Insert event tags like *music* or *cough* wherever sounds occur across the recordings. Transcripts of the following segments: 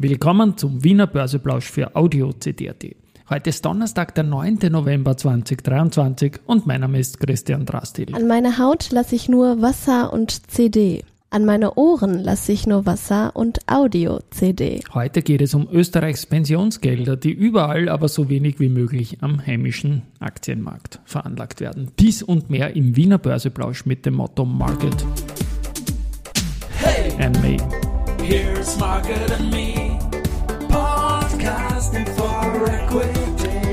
Willkommen zum Wiener Börseplausch für Audio CD.at. Heute ist Donnerstag, der 9. November 2023 und mein Name ist Christian Drastil. An meine Haut lasse ich nur Wasser und CD. An meine Ohren lasse ich nur Wasser und Audio-CD. Heute geht es um Österreichs Pensionsgelder, die überall aber so wenig wie möglich am heimischen Aktienmarkt veranlagt werden. Dies und mehr im Wiener Börseplausch mit dem Motto Market hey, and Me. Here's Market and Me.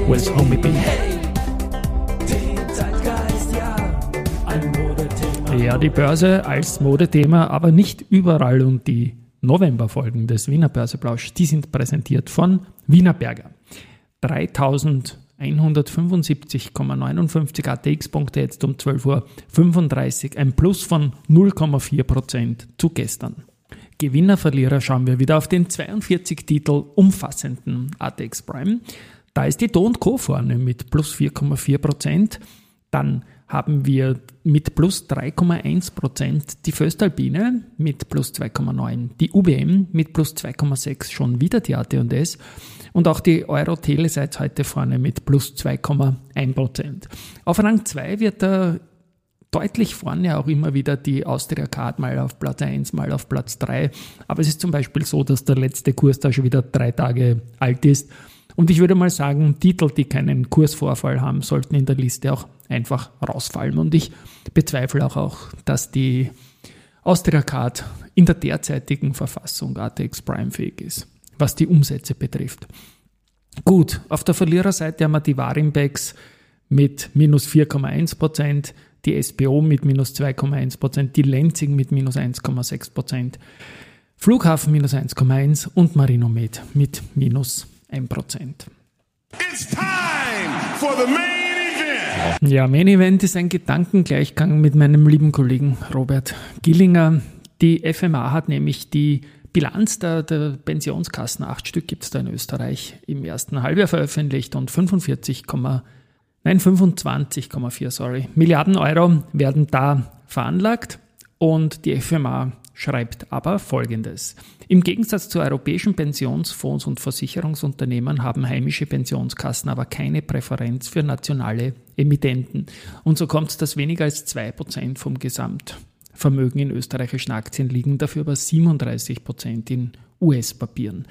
With Homie B. Hey, ja, die Börse als Modethema, aber nicht überall und die Novemberfolgen des Wiener Börseplausch, die sind präsentiert von Wiener Berger. 3175,59 ATX-Punkte jetzt um 12.35 Uhr, ein Plus von 0,4% zu gestern. Gewinner, Verlierer schauen wir wieder auf den 42 Titel umfassenden ATX Prime. Da ist die Do Co. vorne mit plus 4,4%. Dann haben wir mit plus 3,1% die Föstalpine mit plus 2,9%, die UBM mit plus 2,6% schon wieder die AT&S und auch die Euro Telesites heute vorne mit plus 2,1%. Auf Rang 2 wird da deutlich vorne auch immer wieder die Austria Card mal auf Platz 1, mal auf Platz 3. Aber es ist zum Beispiel so, dass der letzte Kurs da schon wieder drei Tage alt ist. Und ich würde mal sagen, Titel, die keinen Kursvorfall haben, sollten in der Liste auch einfach rausfallen. Und ich bezweifle auch, auch dass die Austria Card in der derzeitigen Verfassung ATX Prime fähig ist, was die Umsätze betrifft. Gut, auf der Verliererseite haben wir die Warimbex mit minus 4,1 Prozent, die SBO mit minus 2,1 Prozent, die Lenzing mit minus 1,6 Prozent, Flughafen minus 1,1 und Marinomed mit minus 1 Prozent. It's time for the main event. Ja, Main Event ist ein Gedankengleichgang mit meinem lieben Kollegen Robert Gillinger. Die FMA hat nämlich die Bilanz der, der Pensionskassen, acht Stück gibt es da in Österreich, im ersten Halbjahr veröffentlicht und 45, Nein, 25,4, sorry. Milliarden Euro werden da veranlagt und die FMA schreibt aber Folgendes. Im Gegensatz zu europäischen Pensionsfonds und Versicherungsunternehmen haben heimische Pensionskassen aber keine Präferenz für nationale Emittenten. Und so kommt es, dass weniger als 2% vom Gesamtvermögen in österreichischen Aktien liegen, dafür aber 37% in US-Papieren.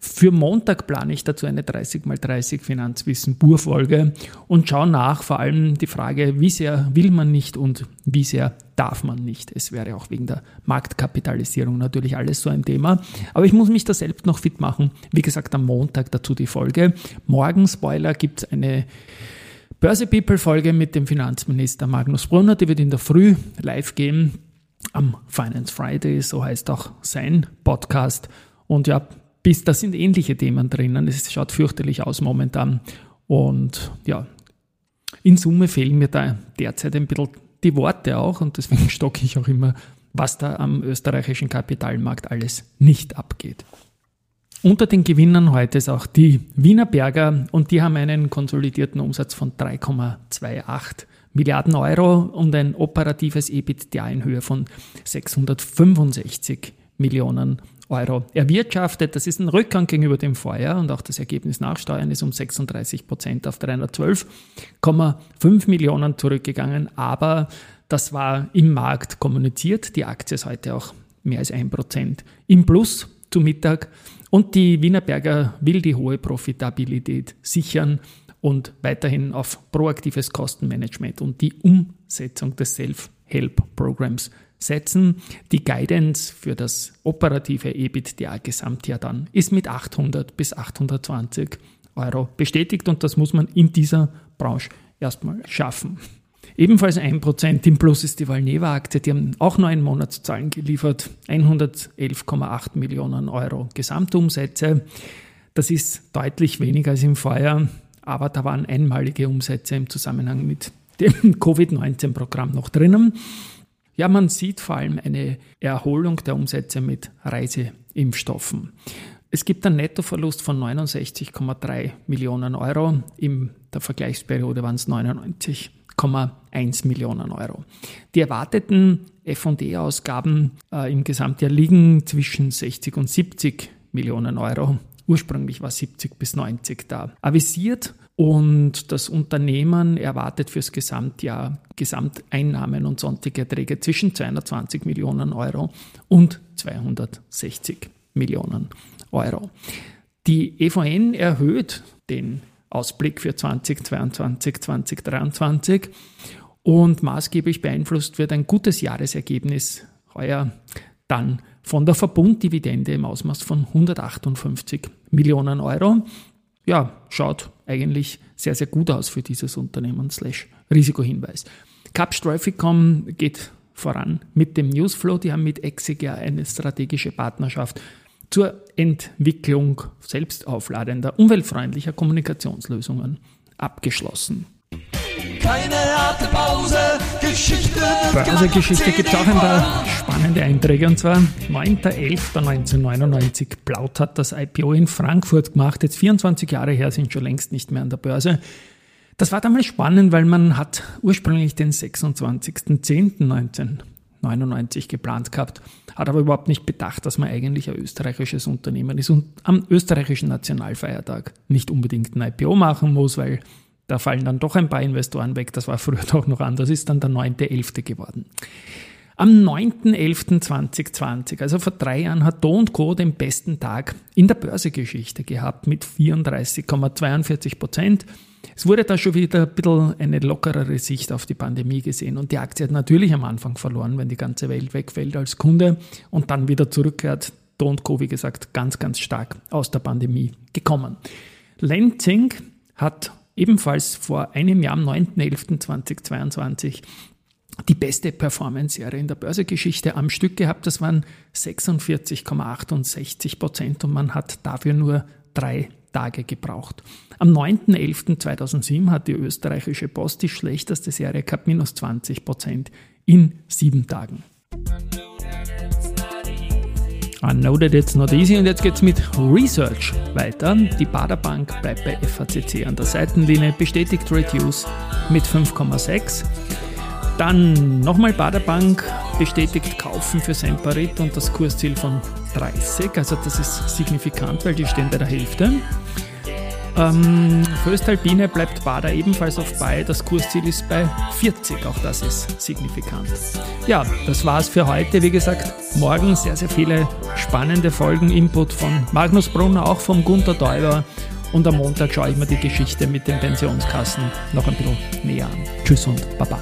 Für Montag plane ich dazu eine 30x30 Finanzwissen Burfolge und schaue nach, vor allem die Frage, wie sehr will man nicht und wie sehr darf man nicht. Es wäre auch wegen der Marktkapitalisierung natürlich alles so ein Thema. Aber ich muss mich da selbst noch fit machen. Wie gesagt, am Montag dazu die Folge. Morgen, Spoiler, gibt es eine Börse People Folge mit dem Finanzminister Magnus Brunner. Die wird in der Früh live gehen am Finance Friday, so heißt auch sein Podcast. Und ja, bis da sind ähnliche Themen drinnen. Es schaut fürchterlich aus momentan. Und ja, in Summe fehlen mir da derzeit ein bisschen die Worte auch und deswegen *laughs* stocke ich auch immer, was da am österreichischen Kapitalmarkt alles nicht abgeht. Unter den Gewinnern heute ist auch die Wiener Berger und die haben einen konsolidierten Umsatz von 3,28 Milliarden Euro und ein operatives EBITDA in Höhe von 665 Millionen Euro erwirtschaftet. Das ist ein Rückgang gegenüber dem Vorjahr und auch das Ergebnis nach Steuern ist um 36 Prozent auf 312,5 Millionen zurückgegangen. Aber das war im Markt kommuniziert. Die Aktie ist heute auch mehr als ein Prozent im Plus zu Mittag. Und die Wienerberger will die hohe Profitabilität sichern und weiterhin auf proaktives Kostenmanagement und die Umsetzung des Self-Help-Programms setzen. Die Guidance für das operative EBITDA Gesamtjahr dann ist mit 800 bis 820 Euro bestätigt und das muss man in dieser Branche erstmal schaffen. Ebenfalls 1% im Plus ist die Valneva-Aktie. Die haben auch neun Monatszahlen geliefert. 111,8 Millionen Euro Gesamtumsätze. Das ist deutlich weniger als im Vorjahr aber da waren einmalige Umsätze im Zusammenhang mit dem *laughs* Covid-19-Programm noch drinnen. Ja, man sieht vor allem eine Erholung der Umsätze mit Reiseimpfstoffen. Es gibt einen Nettoverlust von 69,3 Millionen Euro. In der Vergleichsperiode waren es 99,1 Millionen Euro. Die erwarteten FD-Ausgaben äh, im Gesamtjahr liegen zwischen 60 und 70 Millionen Euro. Ursprünglich war 70 bis 90 da. Avisiert und das Unternehmen erwartet fürs Gesamtjahr Gesamteinnahmen und sonstige Erträge zwischen 220 Millionen Euro und 260 Millionen Euro. Die EVN erhöht den Ausblick für 2022, 2023 und maßgeblich beeinflusst wird ein gutes Jahresergebnis heuer dann von der Verbunddividende im Ausmaß von 158 Millionen Euro. Ja, schaut eigentlich sehr, sehr gut aus für dieses Unternehmen, slash Risikohinweis. Capstrophiccom geht voran mit dem Newsflow. Die haben mit Exeger eine strategische Partnerschaft zur Entwicklung selbstaufladender, umweltfreundlicher Kommunikationslösungen abgeschlossen. Keine harte Pause, Geschichte. Börsegeschichte gibt es auch ein paar spannende Einträge und zwar 9.11.1999. Plaut hat das IPO in Frankfurt gemacht. Jetzt 24 Jahre her sind schon längst nicht mehr an der Börse. Das war damals spannend, weil man hat ursprünglich den 26.10.1999 geplant gehabt, hat aber überhaupt nicht bedacht, dass man eigentlich ein österreichisches Unternehmen ist und am österreichischen Nationalfeiertag nicht unbedingt ein IPO machen muss, weil da fallen dann doch ein paar Investoren weg. Das war früher *laughs* doch noch anders. Ist dann der 9.11. geworden. Am 9.11.2020, also vor drei Jahren, hat Do Co. den besten Tag in der Börsegeschichte gehabt mit 34,42 Prozent. Es wurde da schon wieder ein bisschen eine lockerere Sicht auf die Pandemie gesehen und die Aktie hat natürlich am Anfang verloren, wenn die ganze Welt wegfällt als Kunde und dann wieder zurückkehrt. Do Co. wie gesagt, ganz, ganz stark aus der Pandemie gekommen. Lenzing hat ebenfalls vor einem Jahr, am 9.11.2022, die beste Performance-Jahre in der Börsegeschichte am Stück gehabt. Das waren 46,68 Prozent und man hat dafür nur drei Tage gebraucht. Am 9.11.2007 hat die österreichische Post die schlechteste Serie gehabt, minus 20 Prozent in sieben Tagen. I know that it's not easy und jetzt geht's mit Research weiter. Die Baderbank bleibt bei FACC an der Seitenlinie, bestätigt Reduce mit 5,6. Dann nochmal Baderbank bestätigt Kaufen für Semperit und das Kursziel von 30. Also das ist signifikant, weil die stehen bei der Hälfte. Ähm, Föstalpine bleibt Bader ebenfalls auf bei. Das Kursziel ist bei 40. Auch das ist signifikant. Ja, das war's für heute. Wie gesagt, morgen sehr, sehr viele spannende Folgen. Input von Magnus Brunner, auch von Gunther Teuber. Und am Montag schaue ich mir die Geschichte mit den Pensionskassen noch ein bisschen näher an. Tschüss und Baba.